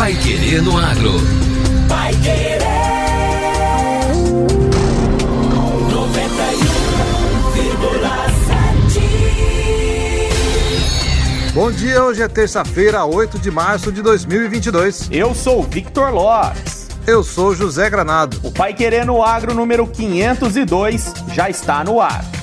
Pai Querer no Agro. Pai Querer. 91,7. Bom dia, hoje é terça-feira, 8 de março de 2022. Eu sou Victor Lopes. Eu sou José Granado. O Pai Querer no Agro número 502 já está no ar.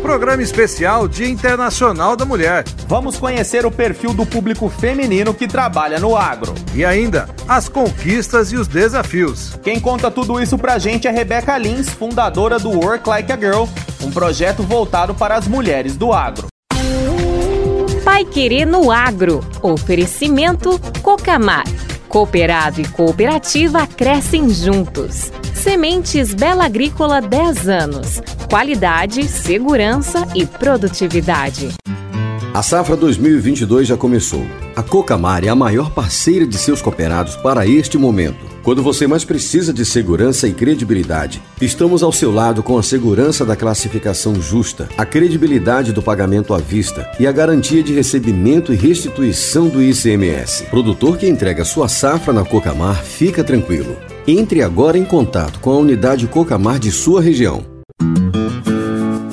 Programa especial Dia Internacional da Mulher. Vamos conhecer o perfil do público feminino que trabalha no agro. E ainda, as conquistas e os desafios. Quem conta tudo isso pra gente é Rebeca Lins, fundadora do Work Like a Girl, um projeto voltado para as mulheres do agro. Pai Querer no Agro. Oferecimento Cocamar. Cooperado e cooperativa crescem juntos. Sementes Bela Agrícola 10 anos. Qualidade, segurança e produtividade. A safra 2022 já começou. A Cocamar é a maior parceira de seus cooperados para este momento. Quando você mais precisa de segurança e credibilidade, estamos ao seu lado com a segurança da classificação justa, a credibilidade do pagamento à vista e a garantia de recebimento e restituição do ICMS. Produtor que entrega sua safra na Cocamar, fica tranquilo. Entre agora em contato com a unidade Cocamar de sua região.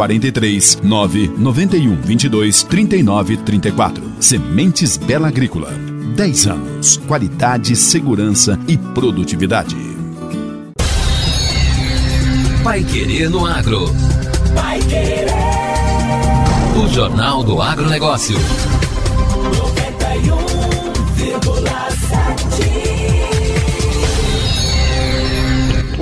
43 9 91 22 39 34. Sementes Bela Agrícola. 10 anos. Qualidade, segurança e produtividade. Pai Querer no Agro. Pai Querer. O Jornal do Agronegócio. 91,7.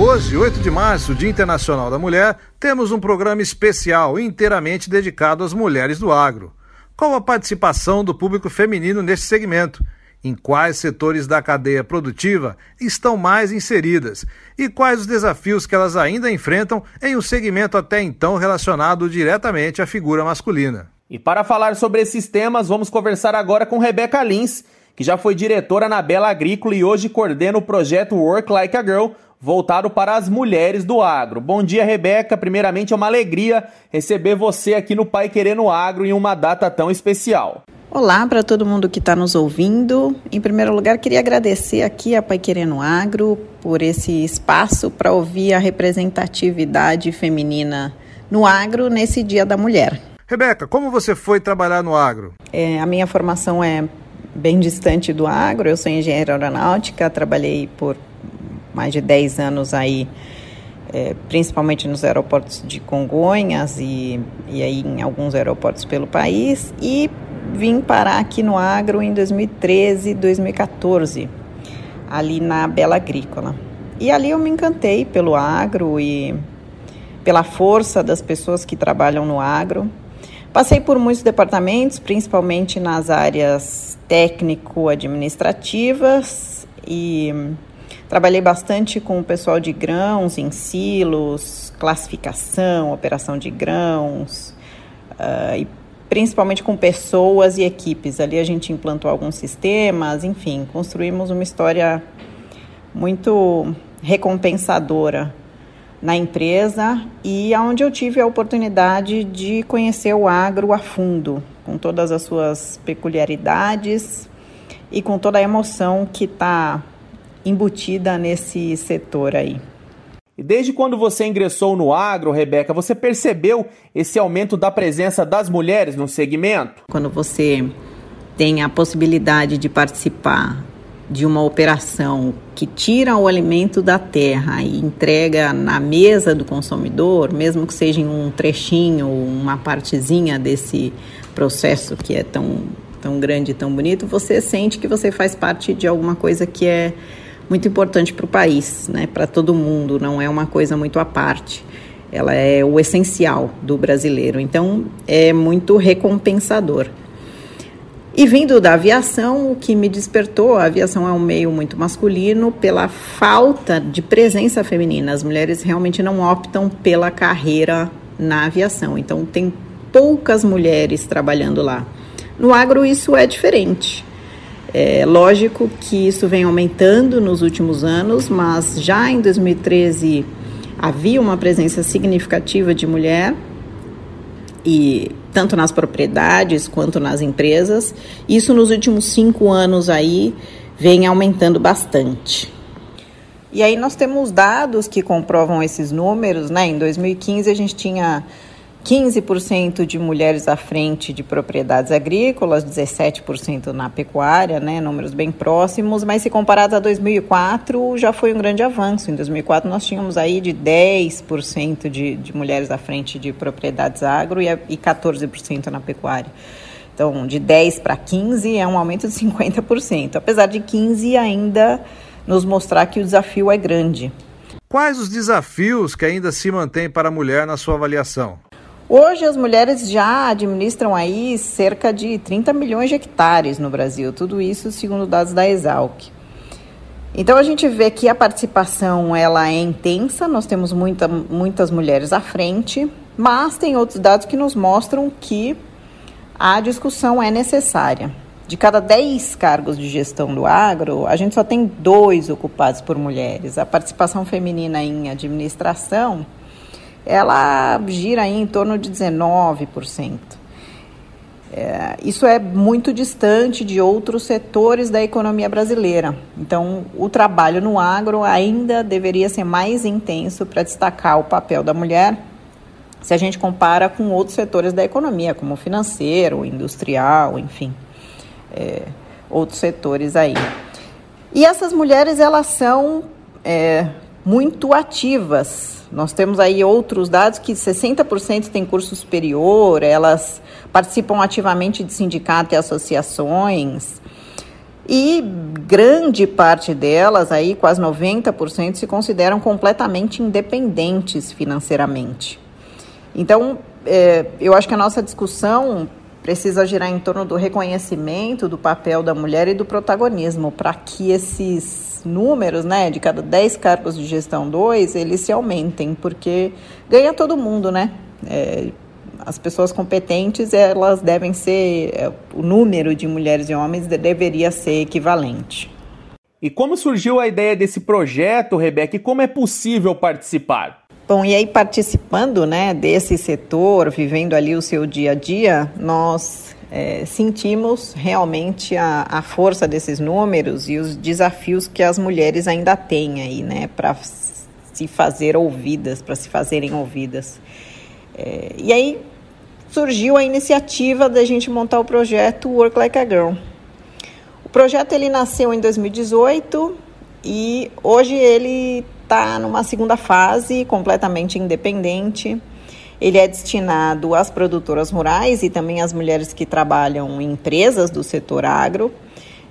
Hoje, 8 de março, Dia Internacional da Mulher, temos um programa especial inteiramente dedicado às mulheres do agro. Qual a participação do público feminino neste segmento? Em quais setores da cadeia produtiva estão mais inseridas? E quais os desafios que elas ainda enfrentam em um segmento até então relacionado diretamente à figura masculina? E para falar sobre esses temas, vamos conversar agora com Rebeca Lins, que já foi diretora na Bela Agrícola e hoje coordena o projeto Work Like a Girl, voltado para as mulheres do agro. Bom dia, Rebeca. Primeiramente, é uma alegria receber você aqui no Pai Querendo Agro em uma data tão especial. Olá para todo mundo que está nos ouvindo. Em primeiro lugar, queria agradecer aqui a Pai Querendo Agro por esse espaço para ouvir a representatividade feminina no agro nesse Dia da Mulher. Rebeca, como você foi trabalhar no agro? É, a minha formação é bem distante do agro. Eu sou engenheira aeronáutica, trabalhei por mais de 10 anos aí, é, principalmente nos aeroportos de Congonhas e, e aí em alguns aeroportos pelo país, e vim parar aqui no agro em 2013, 2014, ali na Bela Agrícola. E ali eu me encantei pelo agro e pela força das pessoas que trabalham no agro. Passei por muitos departamentos, principalmente nas áreas técnico-administrativas e Trabalhei bastante com o pessoal de grãos, em silos, classificação, operação de grãos, uh, e principalmente com pessoas e equipes. Ali a gente implantou alguns sistemas, enfim, construímos uma história muito recompensadora na empresa e aonde eu tive a oportunidade de conhecer o agro a fundo, com todas as suas peculiaridades e com toda a emoção que está embutida nesse setor aí. E desde quando você ingressou no agro, Rebeca, você percebeu esse aumento da presença das mulheres no segmento? Quando você tem a possibilidade de participar de uma operação que tira o alimento da terra e entrega na mesa do consumidor, mesmo que seja em um trechinho, uma partezinha desse processo que é tão, tão grande e tão bonito, você sente que você faz parte de alguma coisa que é muito importante para o país, né, para todo mundo, não é uma coisa muito à parte. Ela é o essencial do brasileiro, então é muito recompensador. E vindo da aviação, o que me despertou, a aviação é um meio muito masculino pela falta de presença feminina. As mulheres realmente não optam pela carreira na aviação, então tem poucas mulheres trabalhando lá. No agro isso é diferente. É lógico que isso vem aumentando nos últimos anos, mas já em 2013 havia uma presença significativa de mulher e tanto nas propriedades quanto nas empresas. Isso nos últimos cinco anos aí vem aumentando bastante. E aí nós temos dados que comprovam esses números, né? Em 2015 a gente tinha 15% de mulheres à frente de propriedades agrícolas, 17% na pecuária, né, números bem próximos, mas se comparado a 2004, já foi um grande avanço. Em 2004 nós tínhamos aí de 10% de, de mulheres à frente de propriedades agro e, e 14% na pecuária. Então, de 10 para 15 é um aumento de 50%, apesar de 15 ainda nos mostrar que o desafio é grande. Quais os desafios que ainda se mantêm para a mulher na sua avaliação? Hoje as mulheres já administram aí cerca de 30 milhões de hectares no Brasil, tudo isso segundo dados da Exalc. Então a gente vê que a participação ela é intensa, nós temos muita, muitas mulheres à frente, mas tem outros dados que nos mostram que a discussão é necessária. De cada 10 cargos de gestão do agro, a gente só tem dois ocupados por mulheres. A participação feminina em administração ela gira em torno de 19%. É, isso é muito distante de outros setores da economia brasileira. Então, o trabalho no agro ainda deveria ser mais intenso para destacar o papel da mulher, se a gente compara com outros setores da economia, como financeiro, industrial, enfim, é, outros setores aí. E essas mulheres, elas são é, muito ativas nós temos aí outros dados que 60% têm curso superior, elas participam ativamente de sindicatos e associações. E grande parte delas, aí quase 90%, se consideram completamente independentes financeiramente. Então, é, eu acho que a nossa discussão precisa girar em torno do reconhecimento do papel da mulher e do protagonismo, para que esses números, né, de cada 10 cargos de gestão 2, eles se aumentem, porque ganha todo mundo, né? É, as pessoas competentes, elas devem ser, é, o número de mulheres e homens deveria ser equivalente. E como surgiu a ideia desse projeto, Rebeca, e como é possível participar? Bom, e aí participando, né, desse setor, vivendo ali o seu dia a dia, nós é, sentimos realmente a, a, força desses números e os desafios que as mulheres ainda têm aí, né, para se fazer ouvidas, para se fazerem ouvidas. É, e aí surgiu a iniciativa da gente montar o projeto Work Like a Girl. O projeto ele nasceu em 2018 e hoje ele está numa segunda fase completamente independente. Ele é destinado às produtoras rurais e também às mulheres que trabalham em empresas do setor agro.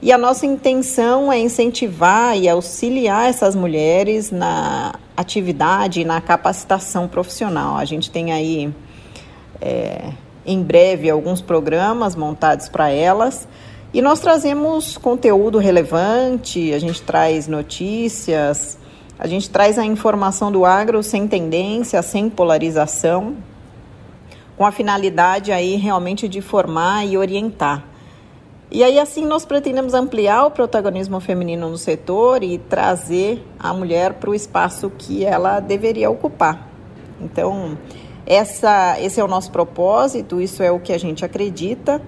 E a nossa intenção é incentivar e auxiliar essas mulheres na atividade e na capacitação profissional. A gente tem aí, é, em breve, alguns programas montados para elas. E nós trazemos conteúdo relevante, a gente traz notícias, a gente traz a informação do agro sem tendência, sem polarização, com a finalidade aí realmente de formar e orientar. E aí assim nós pretendemos ampliar o protagonismo feminino no setor e trazer a mulher para o espaço que ela deveria ocupar. Então, essa, esse é o nosso propósito, isso é o que a gente acredita.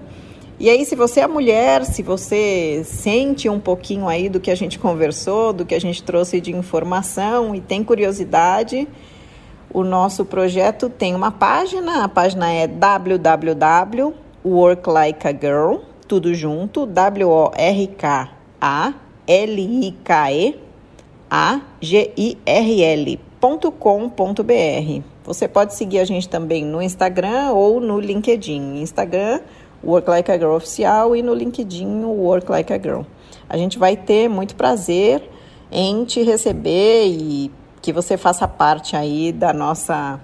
E aí, se você é mulher, se você sente um pouquinho aí do que a gente conversou, do que a gente trouxe de informação e tem curiosidade, o nosso projeto tem uma página, a página é www.worklikeagirl, tudo junto, W-O-R-K-A-L-I-K-E A-G-I-R-L.com.br. Você pode seguir a gente também no Instagram ou no LinkedIn. Instagram Work Like a Girl Oficial e no LinkedIn Work Like a Girl. A gente vai ter muito prazer em te receber e que você faça parte aí da nossa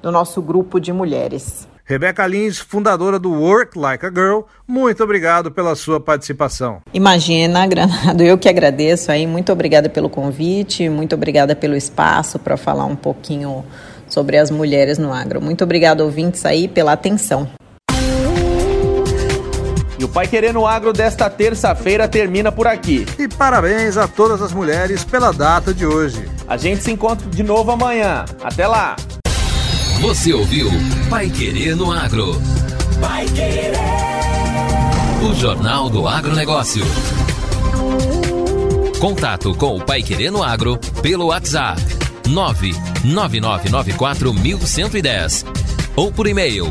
do nosso grupo de mulheres. Rebeca Lins, fundadora do Work Like a Girl, muito obrigado pela sua participação. Imagina, Granado, eu que agradeço aí, muito obrigada pelo convite, muito obrigada pelo espaço para falar um pouquinho sobre as mulheres no agro. Muito obrigada, ouvintes aí, pela atenção. E o Pai Querer no Agro desta terça-feira termina por aqui. E parabéns a todas as mulheres pela data de hoje. A gente se encontra de novo amanhã. Até lá! Você ouviu Pai Querer no Agro. Pai Querer. O Jornal do Agronegócio. Contato com o Pai Querer no Agro pelo WhatsApp 999941110 ou por e-mail